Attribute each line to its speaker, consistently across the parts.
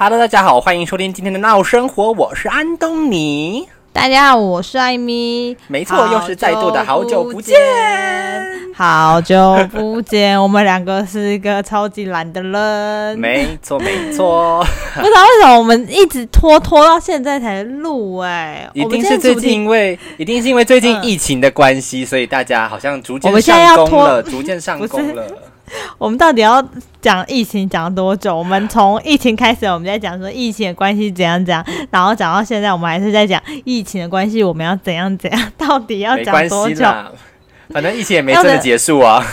Speaker 1: Hello，大家好，欢迎收听今天的闹生活，我是安东尼。
Speaker 2: 大家好，我是艾米。
Speaker 1: 没错，又是再度的好久不见，
Speaker 2: 好久不见。我们两个是一个超级懒的人。
Speaker 1: 没错，没错。
Speaker 2: 不知道为什么我们一直拖拖到现在才录，哎，
Speaker 1: 一定是最近因为，一定是因为最近疫情的关系，所以大家好像逐渐
Speaker 2: 上
Speaker 1: 工了，逐渐上工了。
Speaker 2: 我们到底要讲疫情讲多久？我们从疫情开始，我们在讲说疫情的关系怎样怎样，然后讲到现在，我们还是在讲疫情的关系，我们要怎样怎样？到底要讲多久？
Speaker 1: 反正疫情也没真的结束啊。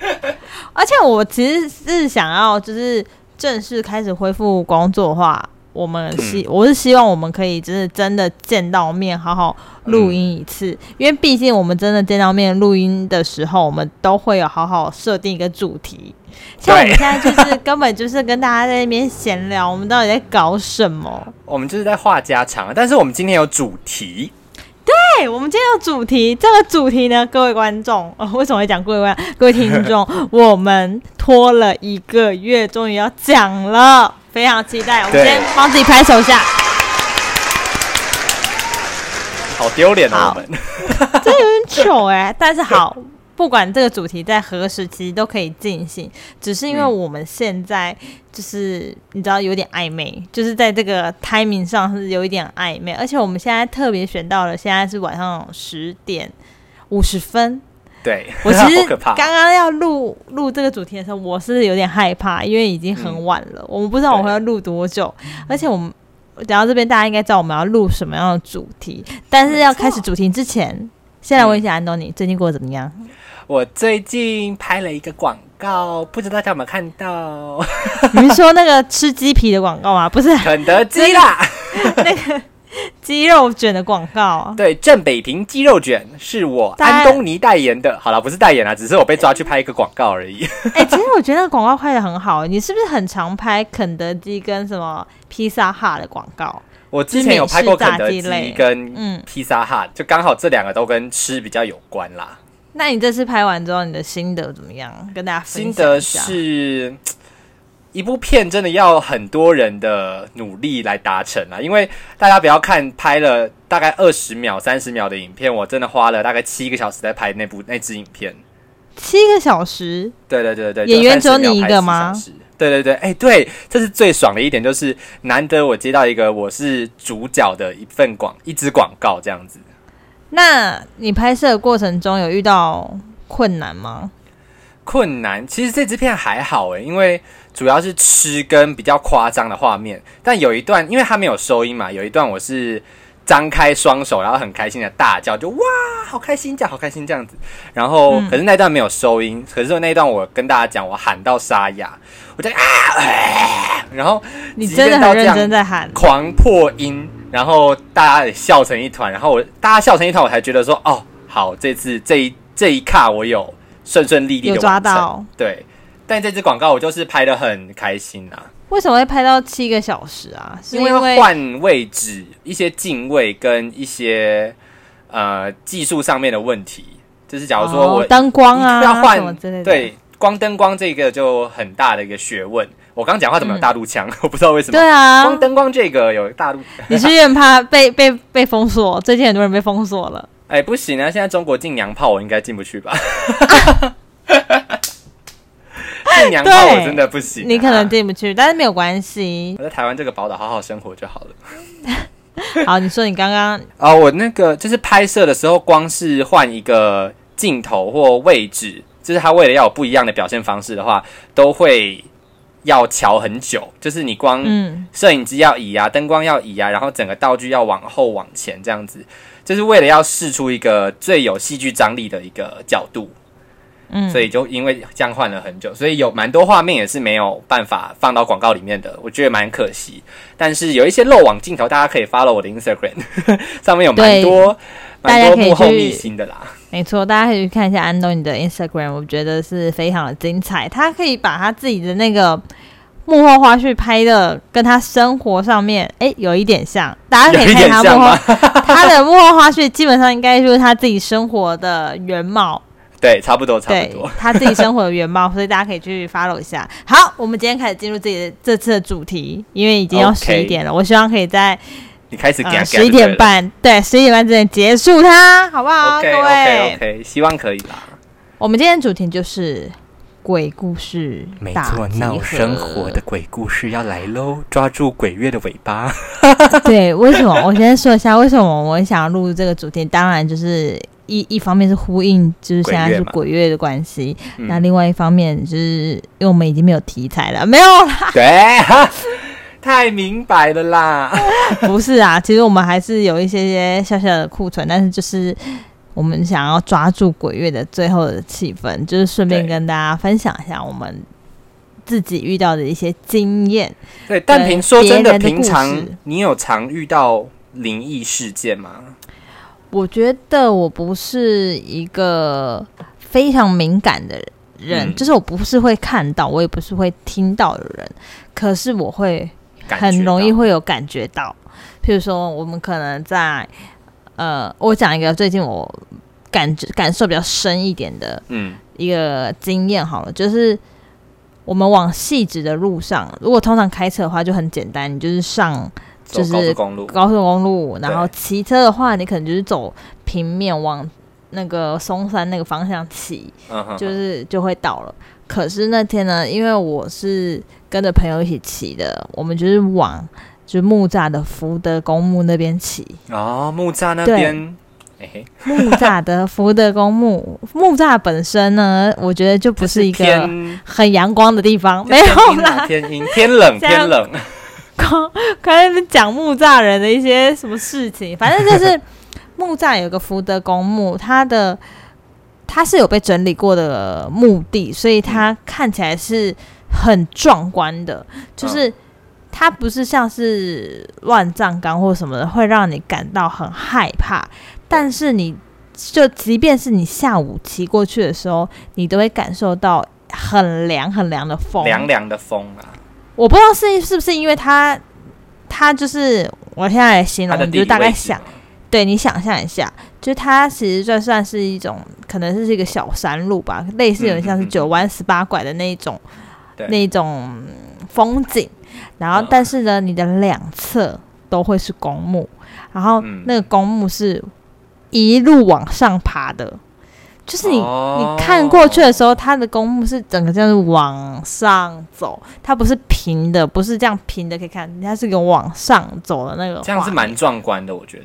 Speaker 2: 而且我其实是想要，就是正式开始恢复工作的话。我们希我是希望我们可以就是真的见到面，好好录音一次，因为毕竟我们真的见到面录音的时候，我们都会有好好设定一个主题。像我们现在就是根本就是跟大家在那边闲聊，我们到底在搞什么？
Speaker 1: 我们就是在话家常，但是我们今天有主题。
Speaker 2: 对，我们今天有主题，这个主题呢，各位观众，为什么会讲各位观各位听众？我们拖了一个月，终于要讲了。非常期待，我们先帮自己拍手下。
Speaker 1: 好丢脸啊！我们
Speaker 2: 这有点糗哎，但是好，不管这个主题在何时期都可以进行，只是因为我们现在就是你知道有点暧昧，就是在这个 timing 上是有一点暧昧，而且我们现在特别选到了现在是晚上十点五十分。
Speaker 1: 对，
Speaker 2: 我其实刚刚要录录这个主题的时候，我是有点害怕，因为已经很晚了，我们不知道我会要录多久。而且我们讲到这边，大家应该知道我们要录什么样的主题。但是要开始主题之前，先来问一下安东尼，最近过得怎么样？
Speaker 1: 我最近拍了一个广告，不知道大家有没有看到？
Speaker 2: 你是说那个吃鸡皮的广告吗？不是，
Speaker 1: 肯德基啦，
Speaker 2: 那个。鸡肉卷的广告，
Speaker 1: 对，正北平鸡肉卷是我安东尼代言的。好了，不是代言啊，只是我被抓去拍一个广告而已。
Speaker 2: 哎，其实我觉得那个广告拍的很好。你是不是很常拍肯德基跟什么披萨哈的广告？
Speaker 1: 我之前有拍过肯德基跟嗯披萨哈，就刚好这两个都跟吃比较有关啦。
Speaker 2: 那你这次拍完之后，你的心得怎么样？跟大家分享
Speaker 1: 心得是。一部片真的要很多人的努力来达成啊！因为大家不要看拍了大概二十秒、三十秒的影片，我真的花了大概七个小时在拍那部那支影片。
Speaker 2: 七个小时？
Speaker 1: 对对对对，
Speaker 2: 演员只有你一个吗？
Speaker 1: 对对对，哎，对，这是最爽的一点，就是难得我接到一个我是主角的一份广一支广告这样子。
Speaker 2: 那你拍摄的过程中有遇到困难吗？
Speaker 1: 困难，其实这支片还好哎，因为。主要是吃跟比较夸张的画面，但有一段，因为它没有收音嘛，有一段我是张开双手，然后很开心的大叫，就哇，好开心，叫好开心这样子。然后可是那段没有收音，可是那一段我跟大家讲，我喊到沙哑，我在啊，然后
Speaker 2: 你真的很认真在喊，
Speaker 1: 狂破音，然后大家也笑成一团，然后我大家笑成一团，我才觉得说，哦，好，这次这一这一卡我有顺顺利利的
Speaker 2: 抓到，
Speaker 1: 对。但这支广告我就是拍的很开心啊！
Speaker 2: 为什么会拍到七个小时啊？
Speaker 1: 是因为换位置、一些镜位跟一些呃技术上面的问题。就是假如说我
Speaker 2: 灯光啊
Speaker 1: 要换，对光灯光这个就很大的一个学问。我刚讲话怎么有大陆腔？我不知道为什么。
Speaker 2: 对啊，
Speaker 1: 光灯光这个有大陆。
Speaker 2: 你是很怕被被被封锁？最近很多人被封锁了。
Speaker 1: 哎，不行啊！现在中国禁娘炮，我应该进不去吧？进娘炮我真的不行，
Speaker 2: 你可能进不去，但是没有关系。
Speaker 1: 我在台湾这个宝岛好好生活就好了。
Speaker 2: 好，你说你刚刚
Speaker 1: 啊，我那个就是拍摄的时候，光是换一个镜头或位置，就是他为了要有不一样的表现方式的话，都会要调很久。就是你光摄影机要移啊，灯光要移啊，然后整个道具要往后往前这样子，就是为了要试出一个最有戏剧张力的一个角度。嗯，所以就因为这样换了很久，所以有蛮多画面也是没有办法放到广告里面的，我觉得蛮可惜。但是有一些漏网镜头，大家可以 follow 我的 Instagram，上面有蛮多蛮多幕后秘辛的啦。
Speaker 2: 没错，大家可以去看一下安东尼的 Instagram，我觉得是非常的精彩。他可以把他自己的那个幕后花絮拍的跟他生活上面哎有一点像，大家可以看他幕后 他的幕后花絮，基本上应该就是他自己生活的原貌。
Speaker 1: 对，差不多，差不多。
Speaker 2: 他自己生活的原貌，所以大家可以去 follow 一下。好，我们今天开始进入自己的这次的主题，因为已经要十一点了，我希望可以在
Speaker 1: 你开始给
Speaker 2: 呃十一点
Speaker 1: 半。
Speaker 2: 半，对，十一点半之前结束它，好不好
Speaker 1: OK
Speaker 2: 各
Speaker 1: OK
Speaker 2: 位
Speaker 1: OK，希望可以啦。
Speaker 2: 我们今天的主题就是鬼故事
Speaker 1: 没
Speaker 2: 大
Speaker 1: 错，
Speaker 2: 集
Speaker 1: 闹生活的鬼故事要来喽！抓住鬼月的尾巴。
Speaker 2: 对，为什么？我先说一下为什么我想要录这个主题。当然，就是一一方面是呼应，就是现在是
Speaker 1: 鬼月
Speaker 2: 的关系；
Speaker 1: 嗯
Speaker 2: 那另外一方面，就是因为我们已经没有题材了，没有啦，
Speaker 1: 对，太明白了啦。
Speaker 2: 不是啊。其实我们还是有一些些小小的库存，但是就是我们想要抓住鬼月的最后的气氛，就是顺便跟大家分享一下我们自己遇到的一些经验。
Speaker 1: 对，但平说真的，平常你有常遇到灵异事件吗？
Speaker 2: 我觉得我不是一个非常敏感的人，
Speaker 1: 嗯
Speaker 2: 就是我不是会看到，我也不是会听到的人，可是我会很容易会有感觉到。譬如说，我们可能在呃，我讲一个最近我感觉感受比较深一点的
Speaker 1: 嗯。
Speaker 2: 一个经验好了，就是我们往细致的路上，如果通常开车的话就很简单，你就是上就是
Speaker 1: 高速公路，
Speaker 2: 高速公路，然后骑车的话，你可能就是走平面往那个松山那个方向骑，
Speaker 1: 嗯哼，
Speaker 2: 就是就会到了。可是那天呢，因为我是跟着朋友一起骑的，我们就是往就是木栅的福德公墓那边起。
Speaker 1: 哦，木栅那边，哎嘿，
Speaker 2: 木栅的福德公墓，木栅本身呢，我觉得就不是一个很阳光的地方，没有啦。
Speaker 1: 天阴，天冷 天冷。
Speaker 2: 刚刚才在讲木栅人的一些什么事情，反正就是 木栅有个福德公墓，它的它是有被整理过的墓地，所以它看起来是很壮观的，就是。它不是像是乱葬岗或什么的，会让你感到很害怕。但是你就即便是你下午骑过去的时候，你都会感受到很凉很凉的风，
Speaker 1: 凉凉的风啊，
Speaker 2: 我不知道是是不是因为它，它就是我现在来形容，你就大概想，对你想象一下，就是它其实就算是一种，可能是一个小山路吧，类似有点像是九弯十八拐的那一种，
Speaker 1: 对
Speaker 2: 那一种嗯风景。然后
Speaker 1: 嗯，
Speaker 2: 但是呢，你的两侧都会是公墓，然后
Speaker 1: 嗯
Speaker 2: 那个公墓是一路往上爬的，就是你
Speaker 1: 哦
Speaker 2: 你看过去的时候，它的公墓是整个这样子往上走，它不是平的，不是这样平的可以看，它是个往上走的那个，
Speaker 1: 这样是蛮壮观的，我觉得。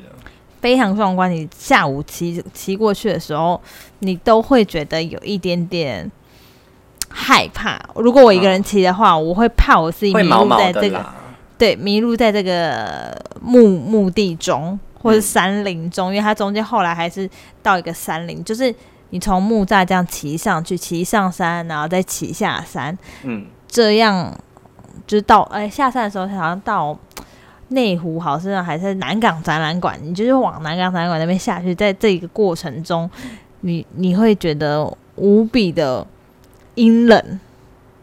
Speaker 2: 非常壮观。你下午骑骑过去的时候，你都会觉得有一点点害怕。如果我一个人骑的话，我会怕我自己迷路在这个对迷路在这个墓墓地中或者
Speaker 1: 嗯
Speaker 2: 山林中，因为它中间后来还是到一个山林，就是你从木栅这样骑上去，骑上山，然后再骑下山，
Speaker 1: 嗯，
Speaker 2: 这样就是到哎下山的时候，好像到内湖好像还是南港展览馆，你就是往南港展览馆那边下去，在这个过程中，你你会觉得无比的阴冷。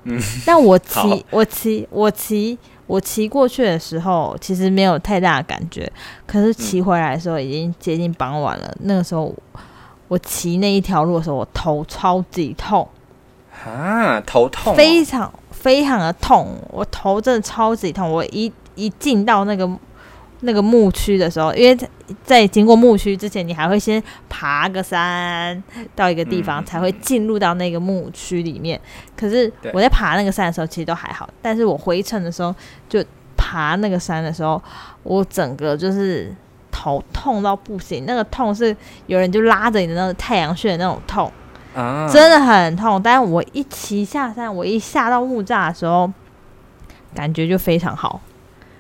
Speaker 1: 嗯，
Speaker 2: 但我骑我骑我骑我骑过去的时候，其实没有太大的感觉，可是骑回来的时候已经接近傍晚了。那个时候我骑那一条路的时候，我头超级痛。
Speaker 1: 啊，头痛哦，
Speaker 2: 非常非常的痛，我头真的超级痛。我一一进到那个那个牧区的时候，因为在在经过牧区之前，你还会先爬个山到一个地方，
Speaker 1: 嗯
Speaker 2: 才会进入到那个牧区里面。可是我在爬那个山的时候，其实都还好，但是我回程的时候，就爬那个山的时候，我整个就是头痛到不行，那个痛是有人就拉着你的那个太阳穴的那种痛。
Speaker 1: 啊，
Speaker 2: 真的很痛。但是我一骑下山，我一下到木栅的时候，感觉就非常好。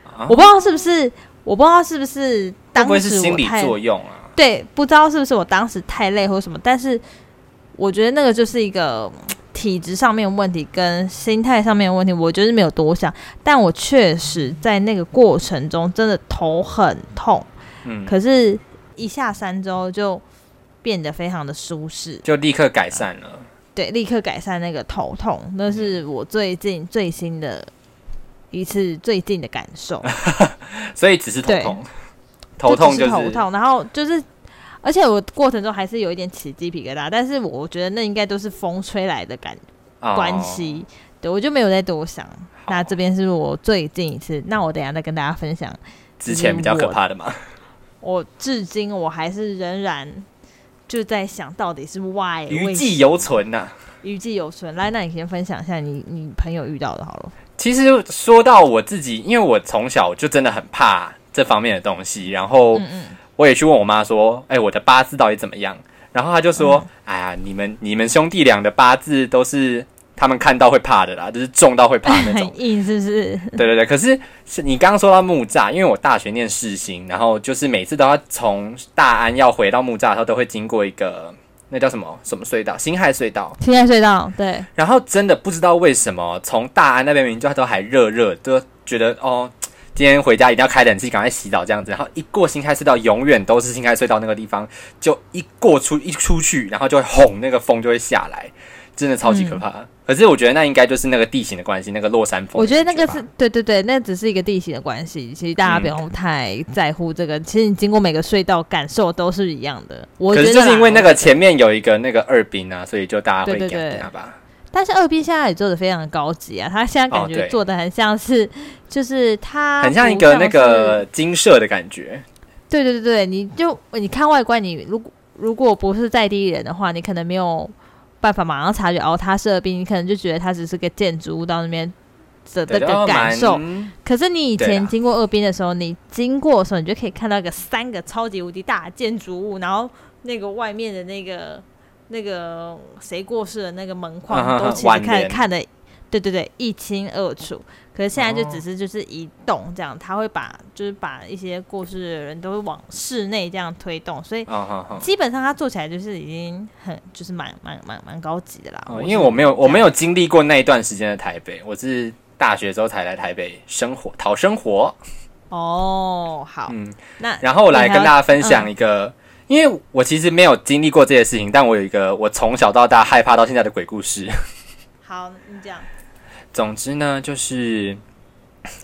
Speaker 1: 啊
Speaker 2: 我不知道是不是，我不知道是不是当时
Speaker 1: 是心理作用啊？
Speaker 2: 对，不知道是不是我当时太累或什么，但是我觉得那个就是一个嗯体质上面的问题跟心态上面的问题，我就是没有多想，但我确实在那个过程中真的头很痛，
Speaker 1: 嗯，
Speaker 2: 可是一下山之后就变得非常的舒适。
Speaker 1: 就立刻改善了。
Speaker 2: 对，立刻改善那个头痛，那是我最近最新的一次最近的感受。
Speaker 1: 所以只是头
Speaker 2: 对
Speaker 1: 痛，头痛
Speaker 2: 就
Speaker 1: 是
Speaker 2: 头痛，然后就是而且我过程中还是有一点起鸡皮疙瘩，但是我觉得那应该都是风吹来的感关系，对我就没有再多想。那这边是我最近一次，那我等下再跟大家分享
Speaker 1: 之前比较可怕的嘛。
Speaker 2: 我至今我还是仍然就在想到底是 why
Speaker 1: 余悸犹存呐，
Speaker 2: 余悸犹存。来，那你先分享一下你你朋友遇到的好了。
Speaker 1: 其实说到我自己，因为我从小就真的很怕这方面的东西，然后我也去问我妈说：“哎，我的八字到底怎么样？”然后她就说：“哎呀，你们你们兄弟俩的八字都是。”他们看到会怕的啦，就是重到会怕那种，
Speaker 2: 硬是不是？
Speaker 1: 对对对，可是是你刚刚说到木栅，因为我大学念世新，然后就是每次都要从大安要回到木栅的时候，都会经过一个那叫什么什么隧道，辛亥隧道。
Speaker 2: 辛亥隧道，对。
Speaker 1: 然后真的不知道为什么，从大安那边明明就都还热热，都觉得哦，今天回家一定要开冷气，赶快洗澡这样子。然后一过辛亥隧道，永远都是辛亥隧道那个地方，就一过出一出去，然后就会轰，那个风就会下来。真的超级可怕，可是我觉得那应该就是那个地形的关系，那个落山风。
Speaker 2: 我觉得那个是对对对，那只是一个地形的关系，其实大家不用太在乎这个。其实你经过每个隧道，感受都是一样的。我
Speaker 1: 可是就是因为那个前面有一个那个二兵啊，所以就大家会感觉吧。
Speaker 2: 但是二兵现在也做的非常的高级啊，他现在感觉做的很像是，就是他
Speaker 1: 很像一个那个金色的感觉。
Speaker 2: 对对对对，你就你看外观，你如果如果不是在地人的话，你可能没有。办法马上察觉哦，它是二兵，你可能就觉得它只是个建筑物到那边的这个感受。可是你以前经过二兵的时候，你经过的时候，你就可以看到一个三个超级无敌大的建筑物，然后那个外面的那个那个谁过世的那个门框都其实看看的，对对对，一清二楚。可是现在就只是就是移动这样，他会把就是把一些过世的人都会往室内这样推动，所以基本上他做起来就是已经很就是蛮蛮蛮蛮高级的啦。
Speaker 1: 因为我没有我没有经历过那一段时间的台北，我是大学之后才来台北生活讨生活。
Speaker 2: 哦，好，嗯，那
Speaker 1: 然后我来跟大家分享一个，因为我其实没有经历过这些事情，但我有一个我从小到大害怕到现在的鬼故事。
Speaker 2: 好，你讲。
Speaker 1: 总之呢，就是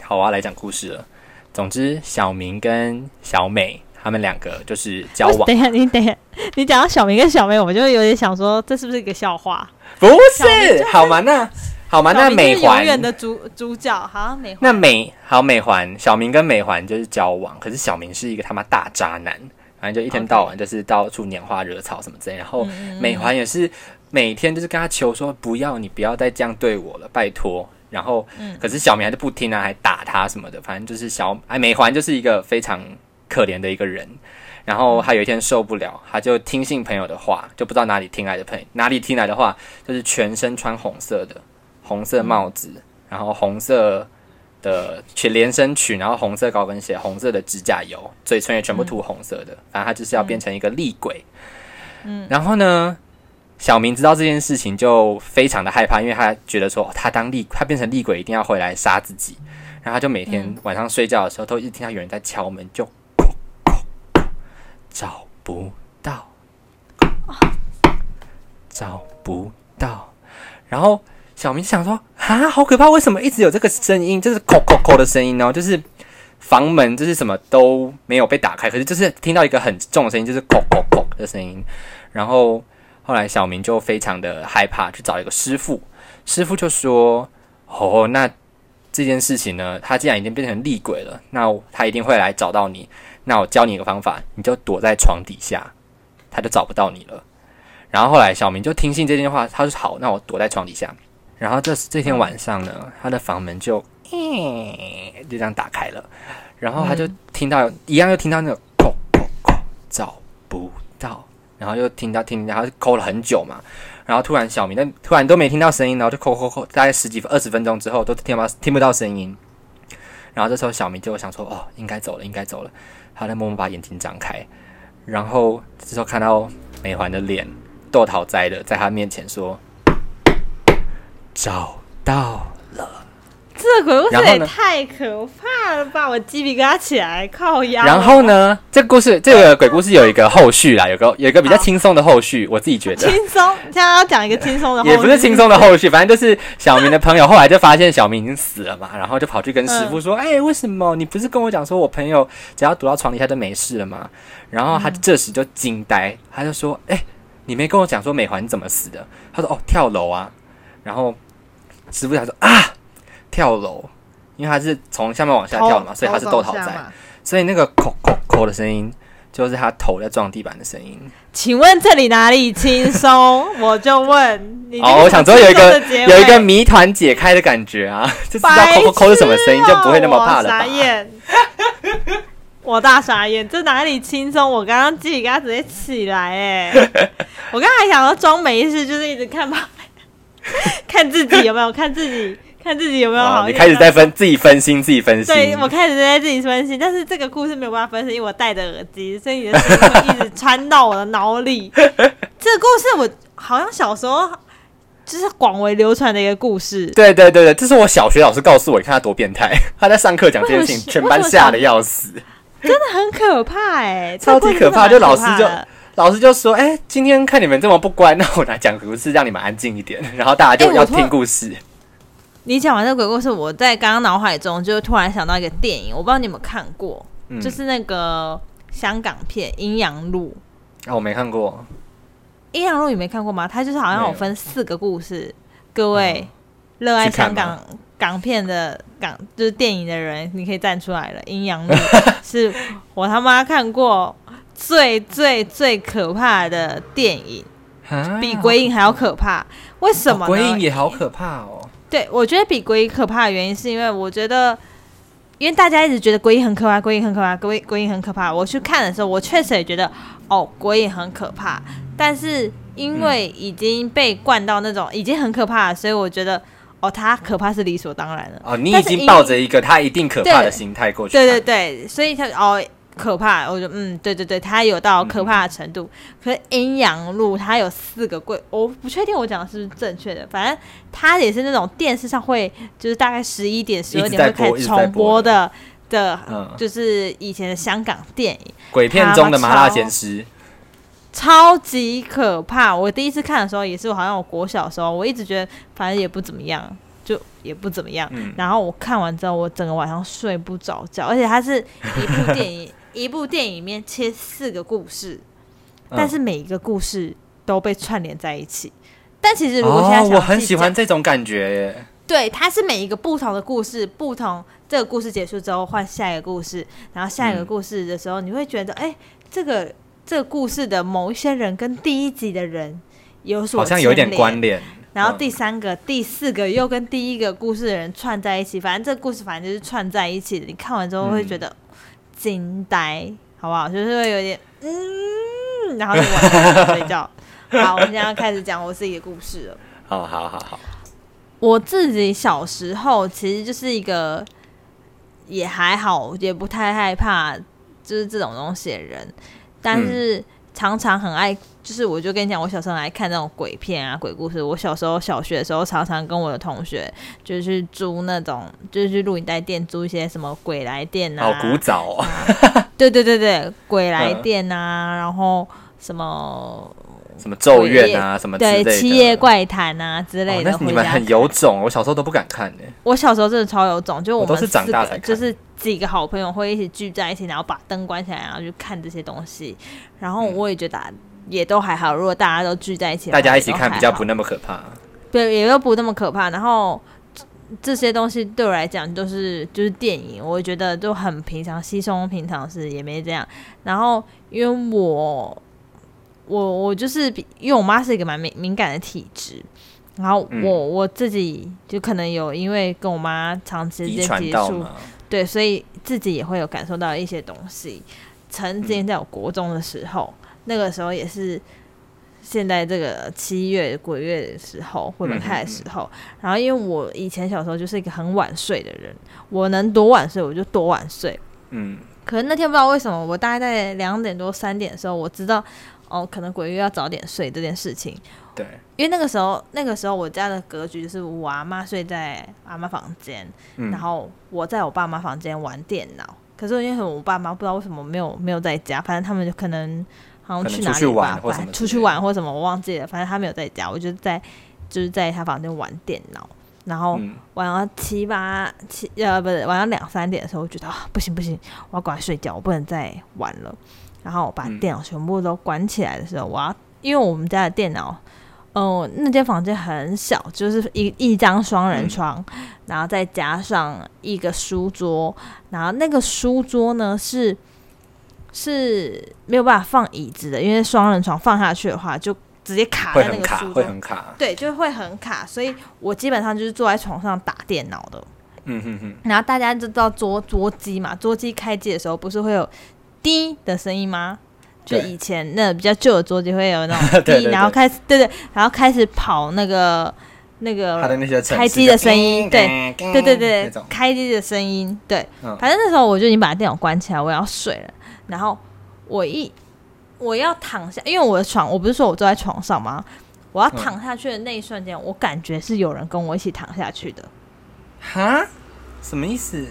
Speaker 1: 好，我要来讲故事了。总之，小明跟小美他们两个就是交往。
Speaker 2: 等一下，你等一下，你讲到小明跟小美，我就有点想说，这是不是一个笑话？
Speaker 1: 不是，好吗？那好吗？那美环
Speaker 2: 的主主角，好美。
Speaker 1: 那美好美环，小明跟美环就是交往，可是小明是一个他妈大渣男，反正就一天到晚就是到处拈花惹草什么之类。然后美环也是。每天就是跟他求说不要你不要再这样对我了，拜托。然后，可是小明还是不听啊，还打他什么的。反正就是小哎美环就是一个非常可怜的一个人。然后他有一天受不了，他就听信朋友的话，就不知道哪里听来的朋哪里听来的话，就是全身穿红色的红色帽子，然后红色的裙连身裙，然后红色高跟鞋，红色的指甲油，嘴唇也全部涂红色的。反正他就是要变成一个厉鬼。嗯，然后呢？小明知道这件事情就非常的害怕，因为他觉得说他当厉他变成厉鬼一定要回来杀自己，然后他就每天晚上睡觉的时候都一直听到有人在敲门，就找不到，找不到。然后小明想说啊，好可怕！为什么一直有这个声音？就是“叩叩叩”的声音呢？就是房门就是什么都没有被打开，可是就是听到一个很重的声音，就是“叩叩叩”的声音，然后。后来小明就非常的害怕，去找一个师傅。师傅就说：“哦，那这件事情呢，他既然已经变成厉鬼了，那他一定会来找到你。那我教你一个方法，你就躲在床底下，他就找不到你了。”然后后来小明就听信这句话，他说：“好，那我躲在床底下。”然后这这天晚上呢，他的房门就就这样打开了，然后他就听到一样，又听到那个“砰砰砰”，找不到。然后又听到听，然后抠了很久嘛，然后突然小明那突然都没听到声音，然后就抠抠抠，大概十几分二十分钟之后都听不到听不到声音，然后这时候小明就想说哦，应该走了，应该走了，他在默默把眼睛张开，然后这时候看到美环的脸，豆桃栽的在他面前说，找到了，
Speaker 2: 这个鬼故事也太可怕了吧！我鸡皮疙瘩起来，靠腰。
Speaker 1: 然后？呢，这故事这个鬼故事有一个后续啦，有个有一个比较轻松的后续，我自己觉得。
Speaker 2: 轻松，现在要讲一个轻松的，
Speaker 1: 也不是轻松的。后续，反正就是小明的朋友后来就发现小明已经死了嘛，然后就跑去跟师傅说：“哎、为什么你不是跟我讲说我朋友只要躲到床底下就没事了吗？”然后他这时就惊呆，他就说：“哎、你没跟我讲说美环怎么死的？”他说：“哦，跳楼啊。”然后师傅他说：“啊，跳楼，因为他是从下面往下跳嘛，所以他是斗讨仔，所以那个扣扣扣的声音就是他头在撞地板的声音。”
Speaker 2: 请问这里哪里轻松？我就问你。
Speaker 1: 哦，我想说有一个有一个谜团解开的感觉啊，就知道
Speaker 2: 白
Speaker 1: 扣扣扣是什么声音，就不会那么怕了
Speaker 2: 我傻
Speaker 1: 吧？
Speaker 2: 眼，我大傻眼，这哪里轻松？我刚刚鸡皮疙瘩直接起来哎！我刚才想要装没事，就是一直看吧，看自己有没有，看自己，看自己有没有好
Speaker 1: 哦，
Speaker 2: 一点。
Speaker 1: 你开始在分自己分心，自己分心。
Speaker 2: 对我开始在自己分心，但是这个故事没有办法分析，因为我戴着耳机，所以你的声音会一直穿到我的脑里。这个故事我好像小时候就是广为流传的一个故事。
Speaker 1: 对对对对，这是我小学老师告诉我，你看他多变态，他在上课讲这件事情，全班吓得要死。
Speaker 2: 真的很可怕哎、
Speaker 1: 超级可怕就老师就老师就说：“哎、今天看你们这么不乖，那我来讲故事，让你们安静一点。”然后大家就要听故事。
Speaker 2: 你讲完这个鬼故事，我在刚刚脑海中就突然想到一个电影，我不知道你有没有看过，
Speaker 1: 嗯
Speaker 2: 就是那个香港片《阴阳路》。
Speaker 1: 啊，我没看过。
Speaker 2: 《阴阳路》你没看过吗？它就是好像有分四个故事，各位热爱
Speaker 1: 去看
Speaker 2: 香港港片的港就是电影的人，你可以站出来了。《阴阳路》是我他妈看过最最最可怕的电影，
Speaker 1: 啊
Speaker 2: 比鬼影还要可怕。为什么
Speaker 1: 鬼影也好可怕哦。
Speaker 2: 对，我觉得比鬼影可怕的原因是因为我觉得，因为大家一直觉得鬼影很可怕，鬼影很可怕，鬼鬼影很可怕。我去看的时候，我确实也觉得哦，鬼影很可怕，但是因为已经被灌到那种已经很可怕了，所以我觉得哦，他可怕是理所当然的。
Speaker 1: 哦，你已经抱着一个他一定可怕的心态过去。
Speaker 2: 对对。对，所以他哦可怕，我就嗯，对对对，它有到可怕的程度。可是阴阳路它有四个柜，我不确定我讲的是不是正确的，反正它也是那种电视上会就是大概十一点、十二点会开始重播的的，
Speaker 1: 嗯
Speaker 2: 就是以前的香港电影，
Speaker 1: 鬼片中的麻辣鲜师。
Speaker 2: 超级可怕。我第一次看的时候也是，好像我国小的时候，我一直觉得反正也不怎么样，就也不怎么样。
Speaker 1: 嗯
Speaker 2: 然后我看完之后，我整个晚上睡不着觉，而且它是一部电影，一部电影里面切四个故事，
Speaker 1: 嗯
Speaker 2: 但是每一个故事都被串联在一起。但其实如果现在
Speaker 1: 我很喜欢，这种感觉耶。
Speaker 2: 对，它是每一个不同的故事，不同这个故事结束之后换下一个故事，然后下一个
Speaker 1: 嗯
Speaker 2: 故事的时候，你会觉得，哎、这个这个故事的某一些人跟第一集的人有所
Speaker 1: 好像有一点关联。
Speaker 2: 然后
Speaker 1: 嗯
Speaker 2: 第三个、第四个又跟第一个故事的人串在一起，反正这个故事反正就是串在一起的。你看完之后会觉得惊呆，好不好？就是会有点嗯，然后就晚上睡觉。好，我们现在要开始讲我自己的故事了。
Speaker 1: 好好好好，
Speaker 2: 我自己小时候其实就是一个也还好，也不太害怕就是这种东西的人，但是常常很爱，就是我就跟你讲，我小时候很爱看那种鬼片啊、鬼故事。我小时候小学的时候，常常跟我的同学就是去租那种，就是去录影带店租一些什么鬼来电啊，
Speaker 1: 好古早哦。
Speaker 2: 对对对对，鬼来电啊，然后什么
Speaker 1: 什么咒怨啊，什么。
Speaker 2: 对七夜怪谈啊之类
Speaker 1: 哦，
Speaker 2: 的，
Speaker 1: 那你们很有种，我小时候都不敢看呢。
Speaker 2: 我小时候真的超有种，就我们
Speaker 1: 我都是长大
Speaker 2: 四个
Speaker 1: 才看
Speaker 2: 就是几个好朋友会一起聚在一起，然后把灯关起来，然后去看这些东西。然后我也觉得也都还好，如果大家都聚在一起，
Speaker 1: 大家一起看比较不那么可怕。
Speaker 2: 对，也都不那么可怕。然后这这些东西对我来讲都是就是电影，我觉得都很平常，稀松平常事也没这样。然后因为我我我就是比，因为我妈是一个蛮敏敏感的体质。然后我、
Speaker 1: 嗯
Speaker 2: 我自己就可能有因为跟我妈长时间接触，对，所以自己也会有感受到一些东西。曾经在我国中的时候，那个时候也是现在这个七月鬼月的时候，会门开的时候。然后因为我以前小时候就是一个很晚睡的人，我能多晚睡我就多晚睡。
Speaker 1: 嗯，
Speaker 2: 可是那天不知道为什么，我大概在两点多三点的时候，我知道哦，可能鬼月要早点睡这件事情。
Speaker 1: 对，
Speaker 2: 因为那个时候，那个时候我家的格局就是我阿妈睡在阿妈房间，
Speaker 1: 嗯
Speaker 2: 然后我在我爸妈房间玩电脑。可是因为我爸妈不知道为什么没有没有在家，反正他们就可能好像去哪里
Speaker 1: 玩
Speaker 2: 出去玩或什么我忘记了，反正他没有在家，我就在就是在他房间玩电脑，然后
Speaker 1: 嗯，
Speaker 2: 晚上七八七呃不是晚上两三点的时候，我觉得啊不行不行，我要赶快睡觉，我不能再玩了。然后我把
Speaker 1: 嗯
Speaker 2: 电脑全部都关起来的时候，我要因为我们家的电脑，嗯、那间房间很小，就是一一张双人床，然后再加上一个书桌，然后那个书桌呢是是没有办法放椅子的，因为双人床放下去的话就直接卡在那个书桌，
Speaker 1: 会很卡。
Speaker 2: 对，就会很卡，所以我基本上就是坐在床上打电脑的。
Speaker 1: 嗯哼哼，
Speaker 2: 然后大家就知道桌桌机嘛，桌机开机的时候不是会有滴的声音吗？就以前那比较旧的桌机会有那种 滴，然后开始对对，然后开始跑那个那个开机的声音
Speaker 1: 就
Speaker 2: 对对对对，开机的声音，对，
Speaker 1: 嗯
Speaker 2: 反正那时候我就已经把电脑关起来，我要睡了。然后我一我要躺下，因为我的床，我不是说我坐在床上吗？我要
Speaker 1: 嗯
Speaker 2: 躺下去的那一瞬间，我感觉是有人跟我一起躺下去的，
Speaker 1: 哈，什么意思？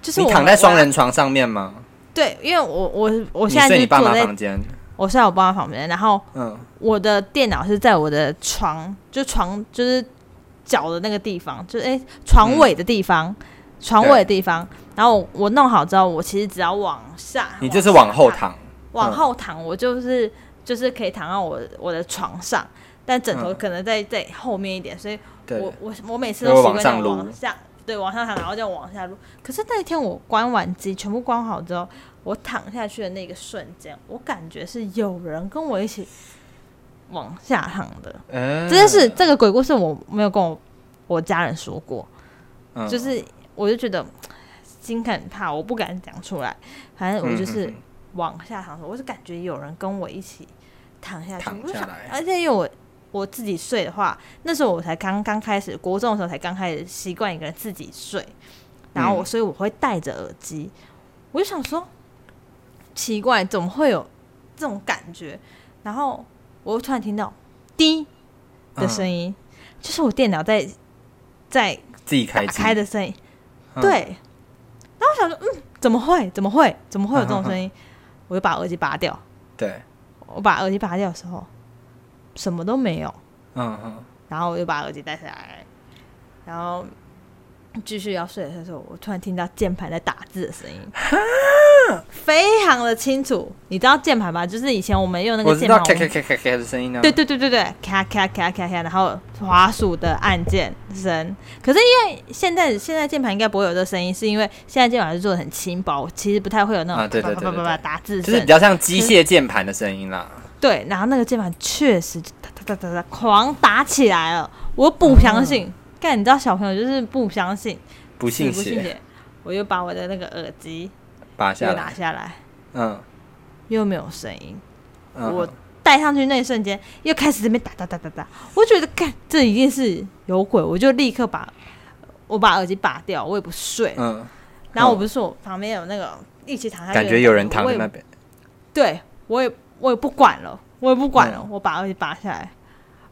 Speaker 2: 就是我
Speaker 1: 你躺在双。人床上面吗？
Speaker 2: 对，因为我我我现在就是坐在
Speaker 1: 房间？
Speaker 2: 我睡在我爸妈房间，然后
Speaker 1: 嗯。
Speaker 2: 我的电脑是在我的床，就床就是脚的那个地方，就是诶床尾的地方，床尾的地方。然后我我弄好之后，我其实只要往下，
Speaker 1: 你就是往后躺。
Speaker 2: 往
Speaker 1: 嗯。
Speaker 2: 后躺，我就是就是可以躺到我我的床上，但枕头
Speaker 1: 嗯。
Speaker 2: 可能在在后面一点，所以我，我我每次都
Speaker 1: 往上撸。
Speaker 2: 往下，对，往上躺，然后再往下撸。可是那一天我关完机，全部关好之后，我躺下去的那个瞬间，我感觉是有人跟我一起往下躺的。
Speaker 1: 嗯
Speaker 2: 这件事，这个鬼故事我没有跟我我家人说过，
Speaker 1: 嗯
Speaker 2: 就是我就觉得心很怕，我不敢讲出来。反正我就是往下躺的时候，我是感觉有人跟我一起躺下去，而且因为我我自己睡的话，那时候我才刚刚开始，国中的时候才刚开始习惯一个人自己睡，然后我、
Speaker 1: 嗯
Speaker 2: 所以我会戴着耳机，我就想说奇怪，怎么会有这种感觉？然后我又突然听到滴的声音，就是我电脑在在
Speaker 1: 自己开
Speaker 2: 开的声音。
Speaker 1: 嗯
Speaker 2: 对，然后我想说，嗯，怎么会？怎么会？怎么会有这种声音？我就把耳机拔掉。
Speaker 1: 对，
Speaker 2: 我把耳机拔掉的时候，什么都没有。
Speaker 1: 嗯嗯，
Speaker 2: 然后我就把耳机戴下来，然后继续要睡的时候，我突然听到键盘在打字的声音，非常的清楚。你知道键盘吧？就是以前我们用那
Speaker 1: 我知道
Speaker 2: 个键盘，
Speaker 1: 咔咔咔咔咔的声音呢。
Speaker 2: 对对对对对，咔咔咔咔咔，然后滑鼠的按键声。可是因为现在现在键盘应该不会有这声音，是因为现在键盘是做的很轻薄，其实不太会有那种
Speaker 1: 啊对对对
Speaker 2: 叭叭叭叭叭
Speaker 1: 对
Speaker 2: 打字声
Speaker 1: 就是比。较像机械键盘的声音啦。
Speaker 2: 对，然后那个键盘确实就哒哒哒哒哒狂打起来了，我不相信。干、你知道小朋友就是不相信，
Speaker 1: 不信邪，
Speaker 2: 不信邪，我又把我的那个耳机
Speaker 1: 拔下来。
Speaker 2: 下来，
Speaker 1: 嗯
Speaker 2: 又没有声音。
Speaker 1: 嗯，
Speaker 2: 我戴上去那一瞬间，又开始这边打打打打打，我觉得干这一定是有鬼，我就立刻把我把耳机拔掉，我也不睡。
Speaker 1: 嗯，
Speaker 2: 然后我不是说我旁边有那个一起躺下去
Speaker 1: 感觉有人躺在那边。
Speaker 2: 对我也我也不管了，我也不管了，
Speaker 1: 嗯
Speaker 2: 我把耳机拔下来，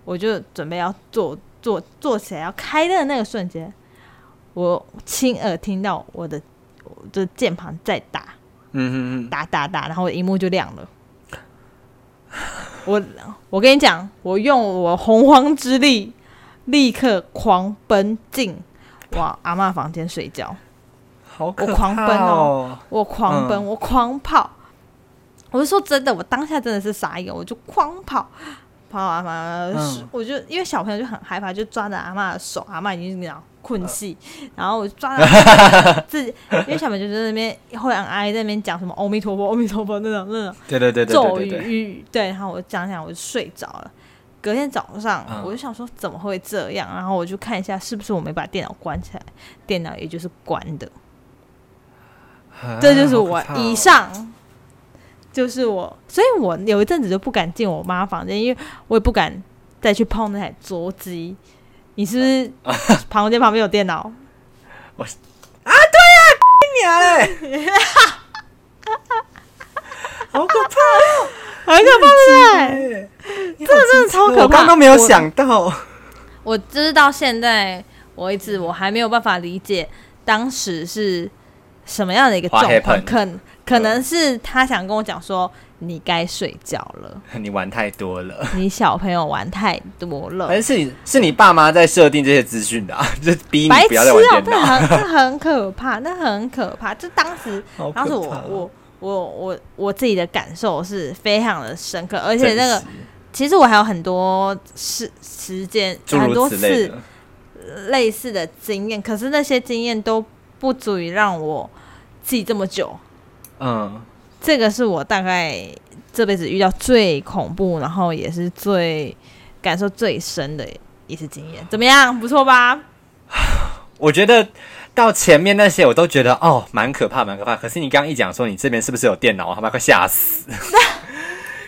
Speaker 2: 我就准备要坐坐坐起来要开灯的那个瞬间，我亲耳听到我的我的键盘在打
Speaker 1: 嗯嗯嗯，
Speaker 2: 打打打，然后我的荧幕就亮了。我我跟你讲，我用我洪荒之力，立刻狂奔进往阿嬷房间睡觉。
Speaker 1: 好可
Speaker 2: 我狂奔
Speaker 1: 怕
Speaker 2: 哦我狂奔，
Speaker 1: 嗯
Speaker 2: 我狂跑。我是说真的，我当下真的是傻眼，我就狂跑，跑到阿妈的手，
Speaker 1: 嗯
Speaker 2: 我就因为小朋友就很害怕，就抓着阿妈的手，阿妈已经那样困戏，然后我就抓着 自己，因为小朋友就在那边会很哀在那边讲什么阿弥陀佛，阿弥陀佛那种那种
Speaker 1: 对对对对
Speaker 2: 咒语，对，然后我讲讲我就睡着了。隔天早上，
Speaker 1: 嗯
Speaker 2: 我就想说怎么会这样，然后我就看一下是不是我没把电脑关起来，电脑也就是关的。这就是我以上，就是我，所以我有一阵子就不敢进我妈房间，因为我也不敢再去碰那台桌机。你是不是 房间旁边有电脑？
Speaker 1: 娘嘞，好可怕哦！
Speaker 2: 很可怕，对不对？
Speaker 1: 这
Speaker 2: 真的超可怕
Speaker 1: 我刚刚没有想到。
Speaker 2: 我就是到现在为止，我还没有办法理解当时是什么样的一个状况。可能是他想跟我讲说，你该睡觉了，
Speaker 1: 你玩太多了，
Speaker 2: 你小朋友玩太多了。
Speaker 1: 还是你是你爸妈在设定这些资讯的、啊，就逼你
Speaker 2: 白痴
Speaker 1: 不要再玩
Speaker 2: 哦、
Speaker 1: 电脑。
Speaker 2: 那很那很可怕，那很可怕。就当时，
Speaker 1: 好可
Speaker 2: 当时我
Speaker 1: 哦
Speaker 2: 我我我我自己的感受是非常的深刻，而且那个其实我还有很多时时间，
Speaker 1: 诸
Speaker 2: 很多
Speaker 1: 如此类
Speaker 2: 次
Speaker 1: 的，
Speaker 2: 类似的经验，可是那些经验都不足以让我记这么久。
Speaker 1: 嗯，
Speaker 2: 这个是我大概这辈子遇到最恐怖，然后也是最感受最深的一次经验。怎么样？不错吧？
Speaker 1: 我觉得到前面那些我都觉得哦，蛮可怕，蛮可怕。可是你刚刚一讲说你这边是不是有电脑，我他妈快吓死！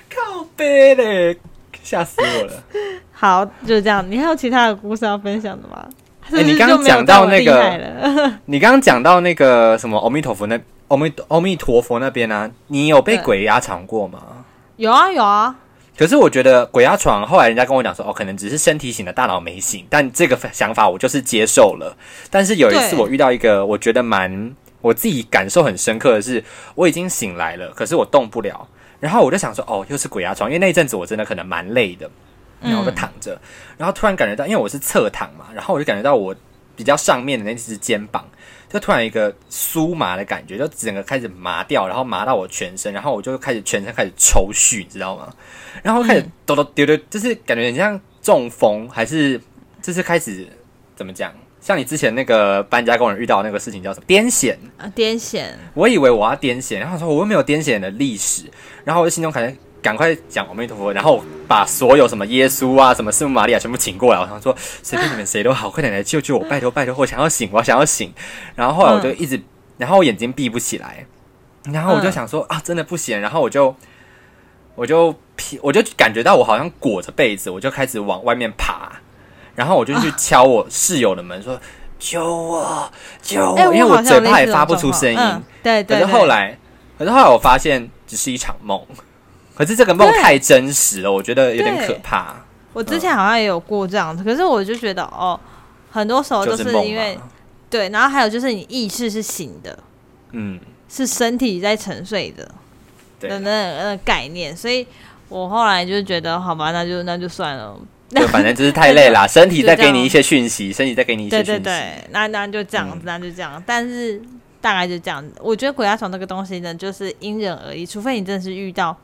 Speaker 1: 靠背嘞，吓死我了！
Speaker 2: 好，就是这样。你还有其他的故事要分享的吗？
Speaker 1: 哎你刚刚讲到那个 你刚刚讲到那个什么阿弥陀佛那阿弥阿弥陀佛那边呢、你有被鬼压床过吗？
Speaker 2: 有啊有啊，
Speaker 1: 可是我觉得鬼压床，后来人家跟我讲说，哦，可能只是身体醒了，大脑没醒。但这个想法我就是接受了。但是有一次我遇到一个我觉得蛮我自己感受很深刻的是，我已经醒来了，可是我动不了。然后我就想说，哦，又是鬼压床，因为那一阵子我真的可能蛮累的，然后我就躺着，然后突然感觉到，因为我是侧躺嘛，然后我就感觉到我比较上面的那只肩膀，就突然一个酥麻的感觉，就整个开始麻掉，然后麻到我全身，然后我就开始全身开始抽搐，你知道吗？然后开始抖抖丢丢，就是感觉很像中风，还是就是开始怎么讲？像你之前那个搬家工人遇到那个事情叫什么癫痫？
Speaker 2: 啊癫痫，
Speaker 1: 我以为我要癫痫，然后说我又没有癫痫的历史，然后我就心中感觉赶快讲阿弥陀佛，然后把所有什么耶稣啊、什么圣母玛利亚全部请过来，我想说随便你们谁都好，快点来救救我，拜托拜托，我想要醒，我想要醒。然后后来我就一直，然后我眼睛闭不起来，然后我就想说、啊，真的不行，然后我就我就披，我就感觉到我好像裹着被子，我就开始往外面爬，然后我就去敲我室友的门说。救我！救我！
Speaker 2: 哎、
Speaker 1: 因为
Speaker 2: 我
Speaker 1: 嘴巴也发不出声音，
Speaker 2: 嗯、对对
Speaker 1: 可是后来，可是后来我发现只是一场梦，可是这个梦太真实了，我觉得有点可怕。
Speaker 2: 我之前好像也有过这样子，可是我就觉得哦，很多时候都
Speaker 1: 就是
Speaker 2: 因为
Speaker 1: 嘛，
Speaker 2: 对，然后还有就是你意识是醒的，
Speaker 1: 嗯，
Speaker 2: 是身体在沉睡的
Speaker 1: 对
Speaker 2: 的，那那个概念，所以我后来就觉得好吧，那就那就算了。
Speaker 1: 就反正就是太累了，身体在给你一些讯息，身体在给你一些讯息。
Speaker 2: 对对，那那就这样子，
Speaker 1: 嗯
Speaker 2: 那就这样。但是大概就这样子。我觉得鬼压床这个东西呢，就是因人而异，除非你真的是遇到，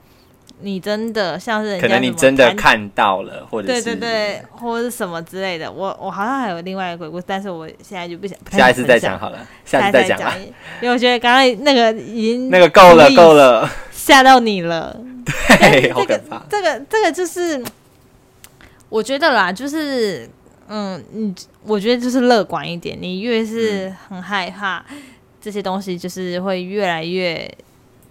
Speaker 2: 你真的像是人家
Speaker 1: 可能你真的看到了，或者
Speaker 2: 对
Speaker 1: 是
Speaker 2: 对对，或者是什么之类的。我我好像还有另外一个鬼故事，但是我现在就不想，不
Speaker 1: 下一次再讲好了，
Speaker 2: 下
Speaker 1: 下次再讲吧。，
Speaker 2: 因为我觉得刚刚那个已经
Speaker 1: 那个够了，够
Speaker 2: 了，吓到你了。
Speaker 1: 对，好可
Speaker 2: 这个
Speaker 1: 怕。
Speaker 2: 这个这个就是，我觉得啦，就是嗯，你我觉得就是乐观一点，你越是很害怕、这些东西，就是会越来越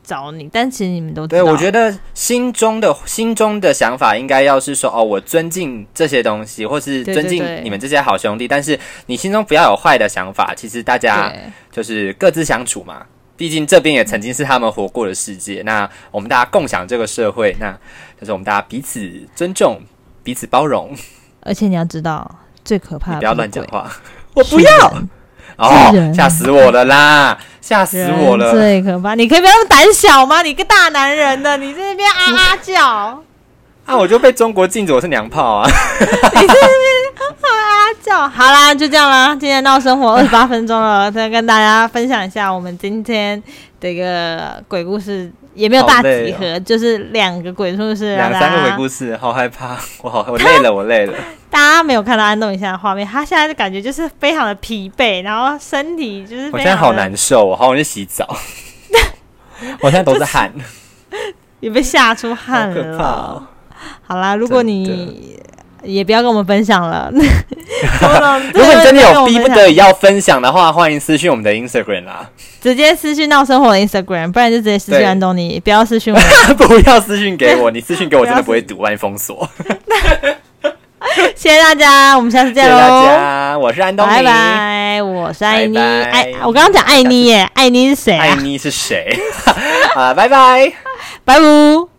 Speaker 2: 找你。但其实你们都知
Speaker 1: 对，
Speaker 2: 道，
Speaker 1: 我觉得心中的心中的想法应该要是说，哦，我尊敬这些东西，或是尊敬你们这些好兄弟，但是你心中不要有坏的想法。其实大家就是各自相处嘛。毕竟这边也曾经是他们活过的世界，那我们大家共享这个社会，那就是我们大家彼此尊重、彼此包容。
Speaker 2: 而且你要知道，最可怕的
Speaker 1: 你不要乱讲话，我不要
Speaker 2: 人
Speaker 1: 哦吓死我了啦，吓死我了。
Speaker 2: 最可怕！你可以不要那么胆小吗？你个大男人的，你在那边啊啊叫，
Speaker 1: 啊，我就被中国禁止我是娘炮啊！
Speaker 2: 啊叫。好啦，就这样啦。今天闹生活 二十八分钟了，再跟大家分享一下我们今天的一个鬼故事，也没有大集合，就是两个鬼故事，
Speaker 1: 两三个鬼故
Speaker 2: 事。
Speaker 1: 好害怕，我好，我累了，我累了。
Speaker 2: 大家没有看到安东尼现在的画面，他现在的感觉就是非常的疲惫，然后身体就是
Speaker 1: 我现在好，难受，我好想去洗澡。我现在都是汗，
Speaker 2: 也被吓出
Speaker 1: 好
Speaker 2: 汗了。
Speaker 1: 哦！
Speaker 2: 好啦，如果你也不要跟我们分享了。如
Speaker 1: 如果你真的有逼不得已要分享的话，欢迎私讯我们的 Instagram 啦，
Speaker 2: 直接私讯闹生活的 Instagram，不然就直接私讯安东尼，不要私讯我。
Speaker 1: 不要私讯给我，你私讯给我真的不会读，万一封锁。
Speaker 2: 谢谢大家，我们下次
Speaker 1: 谢谢大
Speaker 2: 见喽，
Speaker 1: 家，我是安东尼。
Speaker 2: 拜拜，我是艾妮。
Speaker 1: 拜拜
Speaker 2: 艾，我刚刚讲艾妮耶，艾妮是谁
Speaker 1: 艾
Speaker 2: 啊？
Speaker 1: 妮是谁？啊，拜拜。
Speaker 2: 拜拜。